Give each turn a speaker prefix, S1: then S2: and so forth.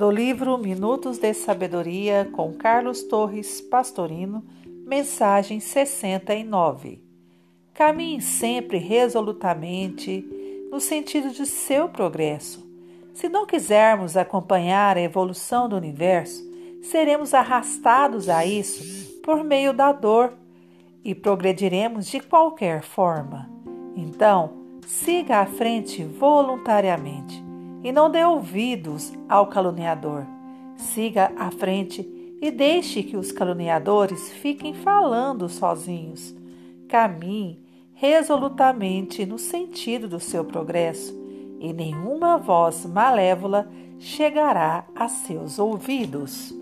S1: do livro Minutos de Sabedoria com Carlos Torres Pastorino, mensagem 69. Caminhe sempre resolutamente no sentido de seu progresso. Se não quisermos acompanhar a evolução do universo, seremos arrastados a isso por meio da dor e progrediremos de qualquer forma. Então, siga à frente voluntariamente e não dê ouvidos ao caluniador. Siga à frente e deixe que os caluniadores fiquem falando sozinhos. Caminhe resolutamente no sentido do seu progresso e nenhuma voz malévola chegará a seus ouvidos.